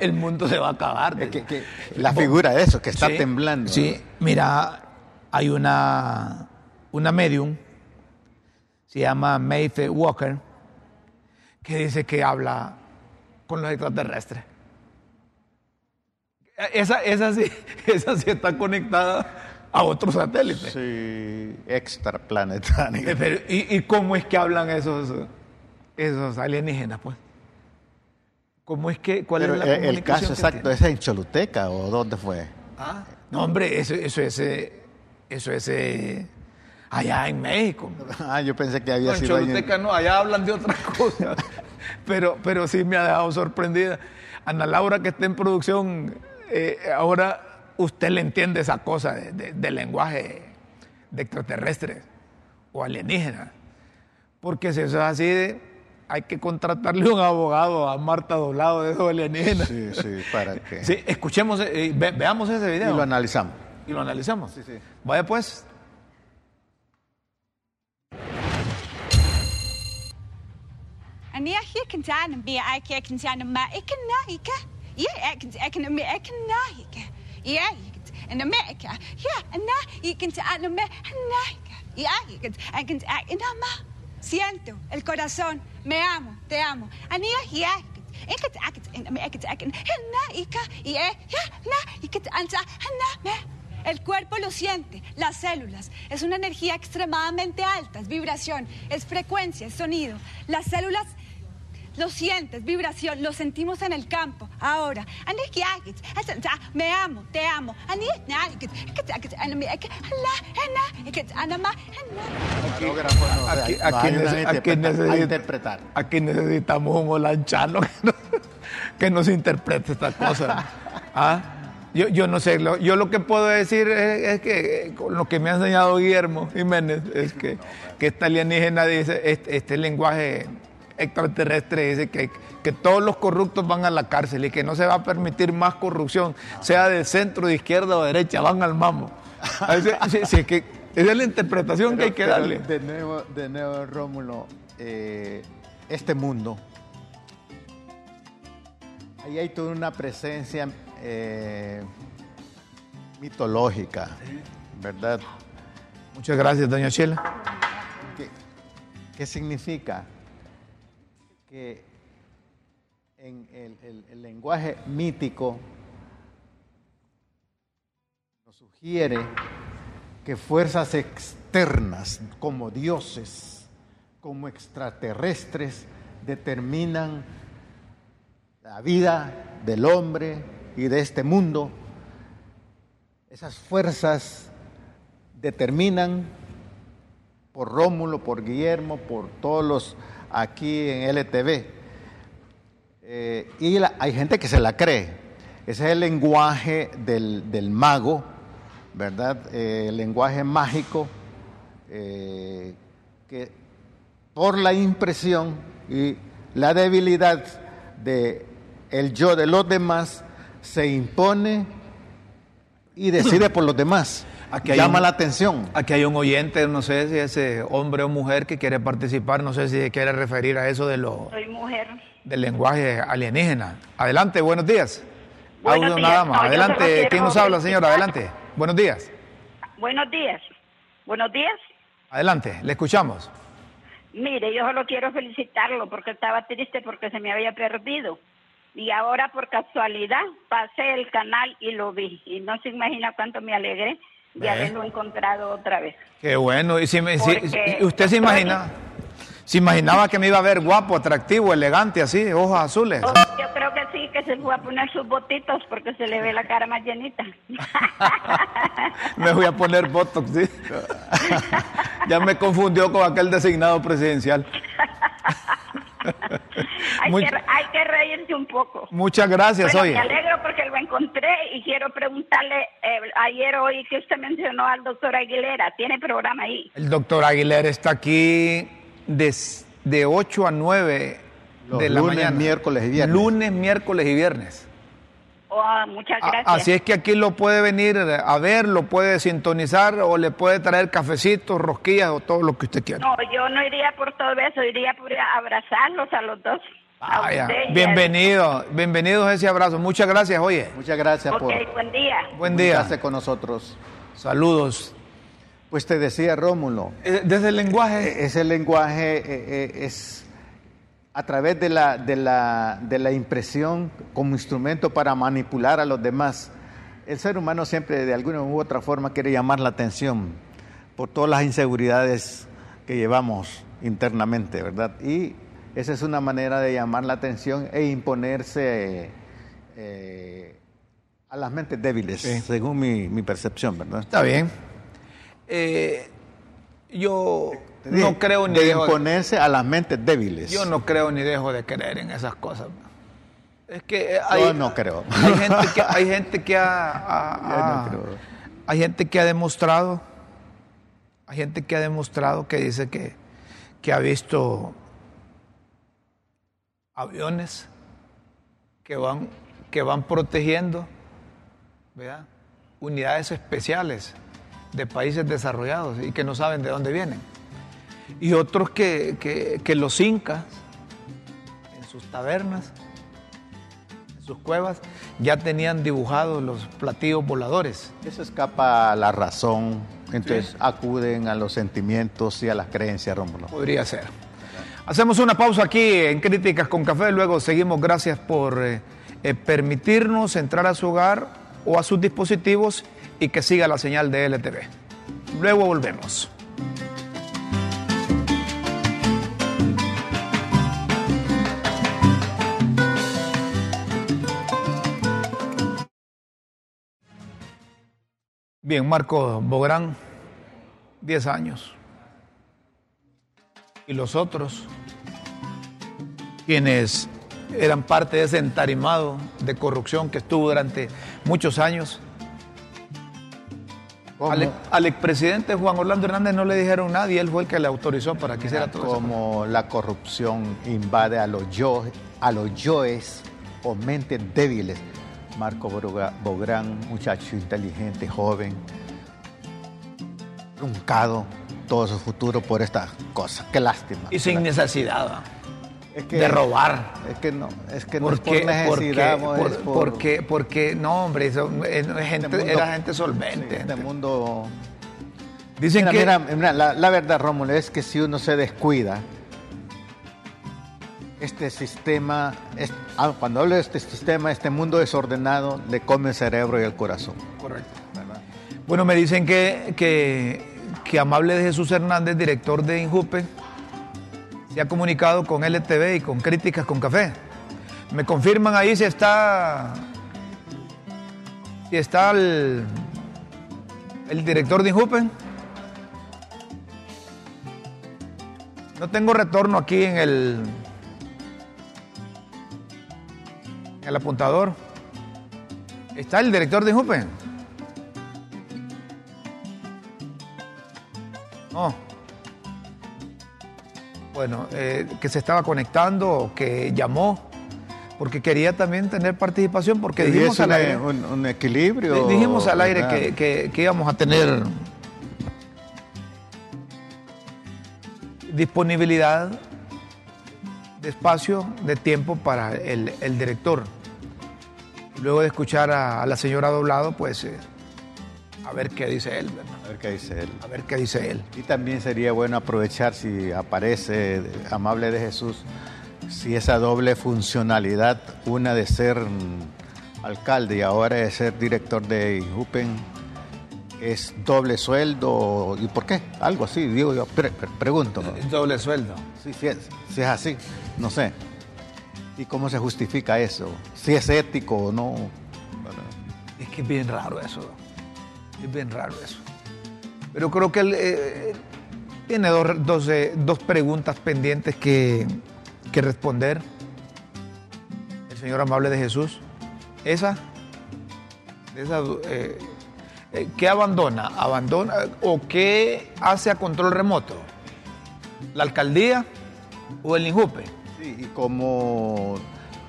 el, mundo se va a acabar. la figura de eso, que está temblando. Sí, mira, hay una, una medium, se llama Mayfair Walker, que dice que habla con los extraterrestres. Esa, esa, sí, esa sí está conectada a otro satélite. Sí, extraplanetario. Eh, ¿y, ¿Y cómo es que hablan esos, esos alienígenas, pues? ¿Cómo es que, cuál es la el, el caso exacto es en Choluteca o dónde fue? Ah, no, hombre, eso, eso es, eh, eso es eh, allá en México. Ah, yo pensé que había sido. En Choluteca no, allá hablan de otra cosa. pero, pero sí me ha dejado sorprendida. Ana Laura, que está en producción, eh, ahora usted le entiende esa cosa de, lenguaje de extraterrestres o alienígenas. Porque si eso es así, hay que contratarle un abogado a Marta Doblado de esos alienígenas. Sí, sí, para que. Sí, escuchemos, eh, veamos ese video. Y lo analizamos. y lo analizamos. Sí, sí. Vaya pues. أنا هي كنت أنا بيعك يا كنت أنا ما إكن نايكة Yaakds Siento el corazón. Me amo, te amo. El cuerpo lo siente, las células. Es una energía extremadamente alta, es vibración, es frecuencia, es sonido. Las células lo sientes, vibración, lo sentimos en el campo. Ahora, me amo, te amo. Aquí, a necesita-. Aquí necesitamos un holanchano que nos, que nos interprete esta cosa. ¿Ah? Yo, yo no sé, lo- yo lo que puedo decir es, es que con lo que me ha enseñado Guillermo Jiménez es que, que esta alienígena dice, este, este lenguaje extraterrestre dice que, que todos los corruptos van a la cárcel y que no se va a permitir más corrupción, sea de centro, de izquierda o de derecha, van al mamo. Sí, sí, que esa es la interpretación que hay que darle. De nuevo, de nuevo Rómulo, eh, este mundo, ahí hay toda una presencia eh, mitológica, ¿verdad? Muchas gracias, doña Sheila. ¿Qué, qué significa? En el- el lenguaje mítico nos sugiere que fuerzas externas como dioses, como extraterrestres, determinan la vida del hombre y de este mundo. Esas fuerzas determinan por Rómulo, por Guillermo, por todos los aquí en LTV. Eh, y la- hay gente que se la cree. Ese es el lenguaje del, del mago, ¿verdad? Eh, el lenguaje mágico eh, que por la impresión y la debilidad de el yo de los demás se impone y decide por los demás. Aquí hay Llama un- la atención. Aquí hay un oyente, no sé si es eh, hombre o mujer que quiere participar, no sé si se quiere referir a eso de lo, Soy mujer. del lenguaje alienígena. Adelante, buenos días. Buenos Audio días. nada más. No, Adelante, ¿quién nos habla, señora? Adelante. Buenos días. Buenos días. Buenos días. Adelante, le escuchamos. Mire, yo solo quiero felicitarlo porque estaba triste porque se me había perdido. Y ahora por casualidad pasé el canal y lo vi. Y no se imagina cuánto me alegré de Ve. haberlo encontrado otra vez. Qué bueno. ¿Y si me- si- usted se imagina? ¿Se imaginaba que me iba a ver guapo, atractivo, elegante, así, ojos azules? Oh, yo creo que sí, que se fue a poner sus botitos porque se le ve la cara más llenita. Me voy a poner botox, ¿sí? ya me confundió con aquel designado presidencial. hay, Muy- que, hay que reírse un poco. Muchas gracias, Bueno, oye. me alegro porque lo encontré y quiero preguntarle, eh, ayer oí que usted mencionó al doctor Aguilera, ¿tiene programa ahí? El doctor Aguilera está aquí de, de 8 a 9 Los de la lunes, mañana. miércoles y viernes. Lunes, miércoles y viernes. Oh, muchas gracias. Así es que aquí lo puede venir a ver, lo puede sintonizar o le puede traer cafecitos, rosquillas o todo lo que usted quiera. No, yo no iría por todo eso, iría por abrazarlos a los dos. Vaya, usted bienvenido, bienvenidos a ese abrazo. Muchas gracias, oye. Muchas gracias Ok, por buen día. Buen día. con nosotros. Saludos. Pues te decía Rómulo, Eh, Desde el lenguaje, e- ese lenguaje eh, eh, es a través de la, de, la, de la impresión como instrumento para manipular a los demás. El ser humano siempre de alguna u otra forma quiere llamar la atención por todas las inseguridades que llevamos internamente, ¿verdad? Y esa es una manera de llamar la atención e imponerse eh, a las mentes débiles, Sí. según mi, mi percepción, ¿verdad? está bien. Eh, yo Te no creo ni de dejo de- imponerse a las mentes débiles. Yo no creo ni dejo de creer en esas cosas. Es que eh, hay, Yo no creo. Hay gente que, hay gente que ha, ha- Yo no ha- creo. hay gente que ha demostrado, hay gente que ha demostrado que dice que, que ha visto aviones que van, que van protegiendo, ¿verdad? unidades especiales de países desarrollados y que no saben de dónde vienen. Y otros que, que- que los incas, en sus tabernas, en sus cuevas, ya tenían dibujados los platillos voladores. Eso escapa a la razón, entonces acuden a los sentimientos y a las creencias, Rómulo. Podría ser. Hacemos una pausa aquí en Críticas con Café, luego seguimos. Gracias por eh, eh, permitirnos entrar a su hogar o a sus dispositivos y que siga la señal de LTV. Luego volvemos. Bien, Marco Bográn, 10 años. Y los otros, quienes eran parte de ese entarimado de corrupción que estuvo durante muchos años. Al, al expresidente Juan Orlando Hernández no le dijeron nada y él fue el que le autorizó para que hiciera todo eso. Como la corrupción invade a los yo, a los yoes o mentes débiles. Marco Bográn, muchacho inteligente, joven, truncado todo su futuro por estas cosas. Qué lástima. Y sin necesidad. Es que- de robar. Es que no, es que no es Porque, por necesidad, porque, es por- porque, porque, no, hombre, eso, eh, no, es gente- mundo- era gente sí, solvente. este gente. mundo Dicen Mira, que mira, mira, la, la verdad, Rómulo, es que si uno se descuida, este sistema, es- ah, cuando hablo de este sistema, este mundo desordenado, le come el cerebro y el corazón. Correcto. Bueno, me dicen que, que, que Amable de Jesús Hernández, director de Injupe, se ha comunicado con LTV y con Críticas con Café. Me confirman ahí si está. Si está el, el director de Injupe. No tengo retorno aquí en el. El apuntador. ¿Está el director de Injupe? No. Bueno, eh, que se estaba conectando, que llamó, porque quería también tener participación, porque dijimos al aire, un- un equilibrio. dijimos al aire que, que- que íbamos a tener disponibilidad de espacio, de tiempo para el, el director. Luego de escuchar a, a la señora Doblado, pues eh, a ver qué dice él, ¿verdad? A ver qué dice él. A ver qué dice él. Y también sería bueno aprovechar si aparece Amable de Jesús, si esa doble funcionalidad, una de ser alcalde y ahora de ser director de Injupen, es doble sueldo y por qué, algo así, digo yo, pre- pre- pregunto. Doble sueldo. Sí, sí es, si es así, no sé. ¿Y cómo se justifica eso? Si es ético o no. Es que es bien raro eso. Es bien raro eso. Pero creo que él eh, tiene dos, dos, eh, dos preguntas pendientes que, que responder. El Señor amable de Jesús. Esa. esa eh, eh, ¿Qué abandona? ¿Abandona o qué hace a control remoto? ¿La alcaldía o el INJUPE? Sí, y como,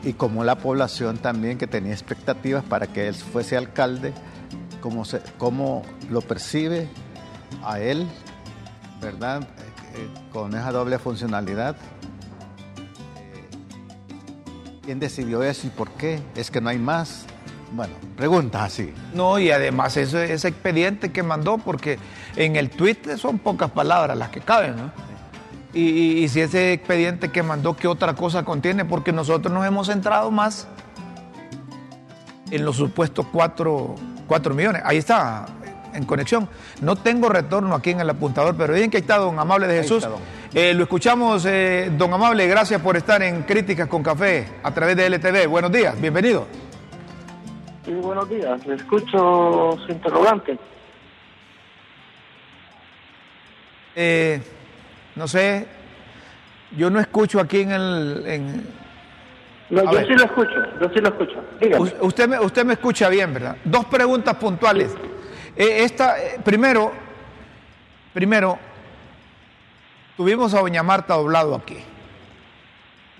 y como la población también que tenía expectativas para que él fuese alcalde, cómo, lo percibe a él, ¿verdad? Eh, eh, con esa doble funcionalidad. Eh, ¿Quién decidió eso y por qué? ¿Es que no hay más? Bueno, preguntas así. No, y además eso, ese expediente que mandó, porque en el tweet son pocas palabras las que caben, ¿no? Y, y- y si ese expediente que mandó, ¿qué otra cosa contiene? Porque nosotros nos hemos centrado más en los supuestos 4 millones. Ahí está, en conexión. No tengo retorno aquí en el apuntador, pero bien que ahí está don Amable de Jesús. Eh, lo escuchamos, eh, don Amable, gracias por estar en Críticas con Café a través de LTV. Buenos días, bienvenido. Sí, buenos días. Escucho su interrogante. Eh, no sé, yo no escucho aquí en el... en- No, yo ver. sí lo escucho, yo sí lo escucho. Dígame. Usted, me, usted me escucha bien, ¿verdad? Dos preguntas puntuales. Eh, esta, eh, primero, primero, tuvimos a doña Marta Doblado aquí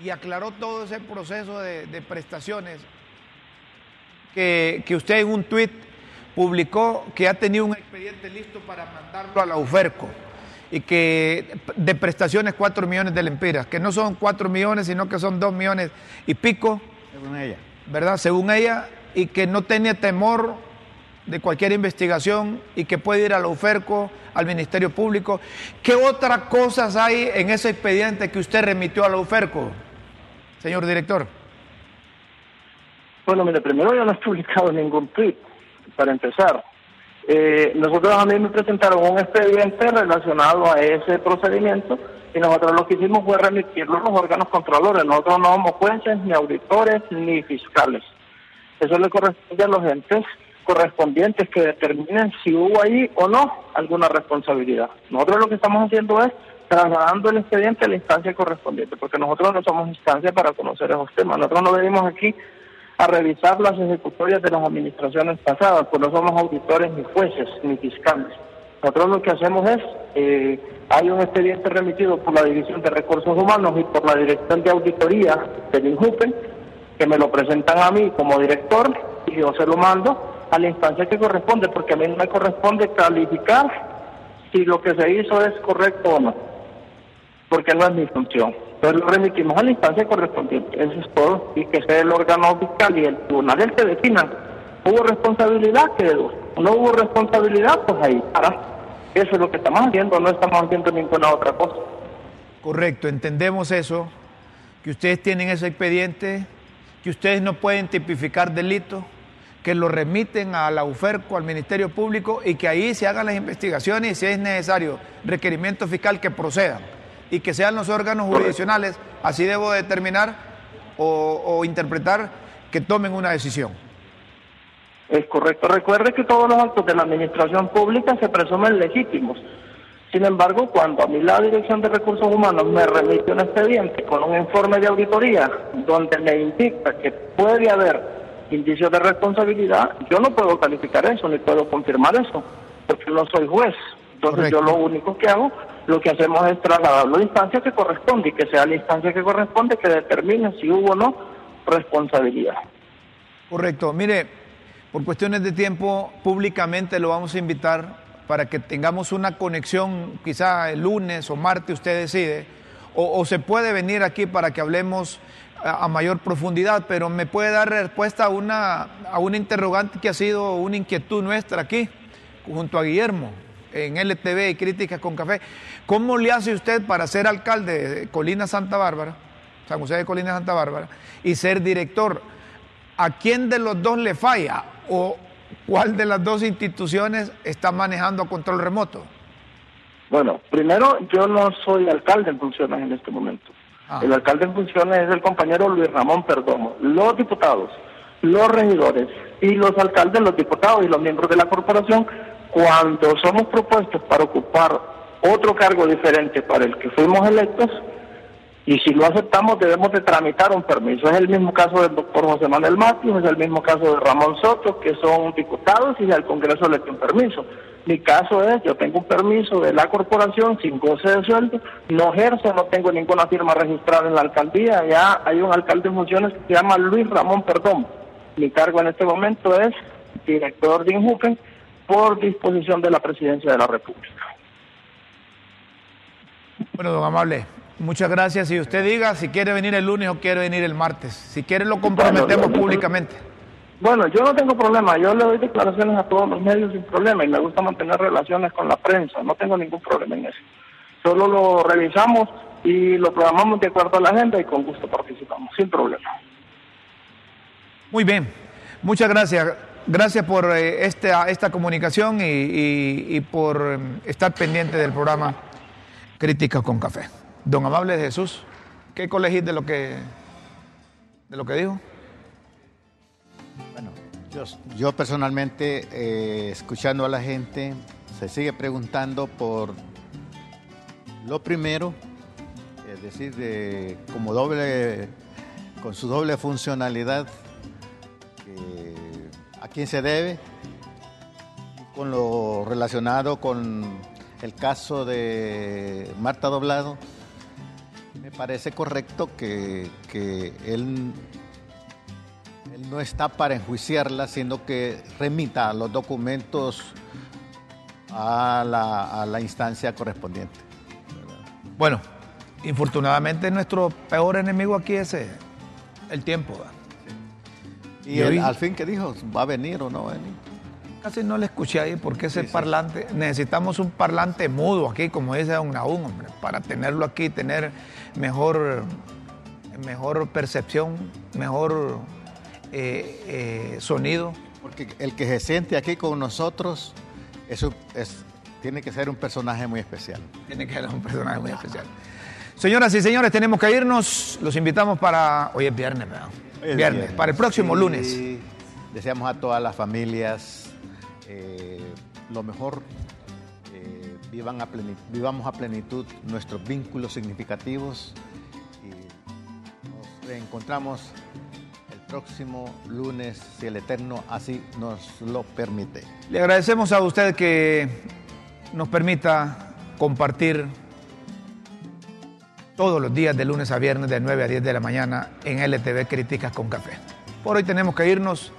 y aclaró todo ese proceso de, de prestaciones que, que usted en un tuit publicó que ha tenido un expediente listo para mandarlo a la UFERCO y que de prestaciones 4 millones de lempiras, que no son 4 millones, sino que son 2 millones y pico. Según ella. ¿Verdad? Según ella, y que no tenía temor de cualquier investigación y que puede ir a la UFERCO, al Ministerio Público. ¿Qué otras cosas hay en ese expediente que usted remitió a la UFERCO, señor director? Bueno, mire, primero yo no he publicado ningún tweet, para empezar. Eh, nosotros a mí me presentaron un expediente relacionado a ese procedimiento y nosotros lo que hicimos fue remitirlo a los órganos controladores. Nosotros no somos jueces, ni auditores, ni fiscales. Eso le corresponde a los entes correspondientes que determinen si hubo ahí o no alguna responsabilidad. Nosotros lo que estamos haciendo es trasladando el expediente a la instancia correspondiente, porque nosotros no somos instancia para conocer esos temas. Nosotros no venimos aquí a revisar las ejecutorias de las administraciones pasadas, pues no somos auditores ni jueces ni fiscales. Nosotros lo que hacemos es, eh, hay un expediente remitido por la División de Recursos Humanos y por la Dirección de Auditoría del INJUPE, que me lo presentan a mí como director y yo se lo mando a la instancia que corresponde, porque a mí no me corresponde calificar si lo que se hizo es correcto o no, porque no es mi función. Entonces lo remitimos a la instancia correspondiente, eso es todo, y que sea el órgano fiscal y el tribunal el que definan. ¿Hubo responsabilidad? Quedó. ¿No hubo responsabilidad? Pues ahí para. Eso es lo que estamos haciendo, no estamos haciendo ninguna otra cosa. Correcto, entendemos eso, que ustedes tienen ese expediente, que ustedes no pueden tipificar delito, que lo remiten a la UFERCO, al Ministerio Público y que ahí se hagan las investigaciones y si es necesario requerimiento fiscal que procedan y que sean los órganos jurisdiccionales, así debo determinar o, o interpretar que tomen una decisión. Es correcto. Recuerde que todos los actos de la administración pública se presumen legítimos. Sin embargo, cuando a mí la Dirección de Recursos Humanos me remite un expediente con un informe de auditoría donde me indica que puede haber indicios de responsabilidad, yo no puedo calificar eso ni puedo confirmar eso, porque no soy juez. Entonces yo lo único que hago, lo que hacemos es trasladarlo a la instancia que corresponde y que sea la instancia que corresponde que determine si hubo o no responsabilidad. Correcto. Mire, por cuestiones de tiempo, públicamente lo vamos a invitar para que tengamos una conexión, quizá el lunes o martes, usted decide, o, se puede venir aquí para que hablemos a, a, mayor profundidad, pero me puede dar respuesta a una, a una interrogante que ha sido una inquietud nuestra aquí, junto a Guillermo, en LTV y Críticas con Café. ¿Cómo le hace usted para ser alcalde de Colina Santa Bárbara, San José de Colina Santa Bárbara, y ser director? ¿A quién de los dos le falla? ¿O cuál de las dos instituciones está manejando control remoto? Bueno, primero, yo no soy alcalde en funciones en este momento. Ah. El alcalde en funciones es el compañero Luis Ramón Perdomo. Los diputados, los regidores y los alcaldes, los diputados y los miembros de la corporación, cuando somos propuestos para ocupar otro cargo diferente para el que fuimos electos, y si lo aceptamos debemos de tramitar un permiso. Es el mismo caso del doctor José Manuel Matius, es el mismo caso de Ramón Soto, que son diputados y al Congreso les dio permiso. Mi caso es, yo tengo un permiso de la corporación sin goce de sueldo, no ejerzo, no tengo ninguna firma registrada en la alcaldía, ya hay un alcalde en funciones que se llama Luis Ramón Perdón. Mi cargo en este momento es director de Injupen por disposición de la presidencia de la República. Bueno, don Amable, Muchas gracias. Y usted diga si quiere venir el lunes o quiere venir el martes. Si quiere lo comprometemos bueno, públicamente. Bueno, yo no tengo problema. Yo le doy declaraciones a todos los medios sin problema y me gusta mantener relaciones con la prensa. No tengo ningún problema en eso. Solo lo revisamos y lo programamos de acuerdo a la agenda y con gusto participamos, sin problema. Muy bien. Muchas gracias. Gracias por eh, esta, esta comunicación y, por eh, estar pendiente del programa Críticas con Café. Don Amable Jesús, ¿qué colegís de lo que de lo que dijo? Bueno, yo, personalmente, eh, escuchando a la gente, se sigue preguntando por lo primero, es decir, de, como doble, con su doble funcionalidad, eh, a quién se debe, con lo relacionado con el caso de Marta Doblado me parece correcto que, que él, él, no está para enjuiciarla, sino que remita los documentos a la, a la instancia correspondiente. Bueno, infortunadamente nuestro peor enemigo aquí es el tiempo. Y al fin que dijo, ¿va a venir o no va a venir? Casi no le escuché ahí porque ese Sí, sí. parlante, necesitamos un parlante mudo aquí, como dice Don Naún, hombre, para tenerlo aquí, tener mejor, mejor percepción, mejor eh, eh, sonido. Porque el que se siente aquí con nosotros, eso es, tiene que ser un personaje muy especial. Tiene que ser un personaje muy especial. Señoras y señores, tenemos que irnos. Los invitamos para. Hoy es viernes, ¿verdad? Es Viernes, para el próximo Sí, lunes. Deseamos a todas las familias eh, lo mejor. eh, vivan a pleni- vivamos a plenitud nuestros vínculos significativos y nos reencontramos el próximo lunes, si el Eterno así nos lo permite. Le agradecemos a usted que nos permita compartir todos los días de lunes a viernes de 9 a 10 de la mañana en LTV Críticas con Café. Por hoy tenemos que irnos.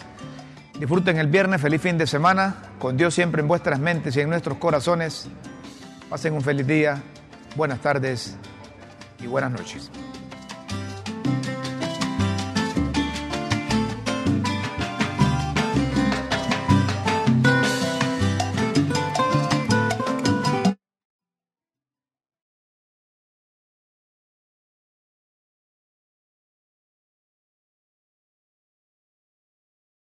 Disfruten el viernes, feliz fin de semana, con Dios siempre en vuestras mentes y en nuestros corazones. Pasen un feliz día, buenas tardes y buenas noches.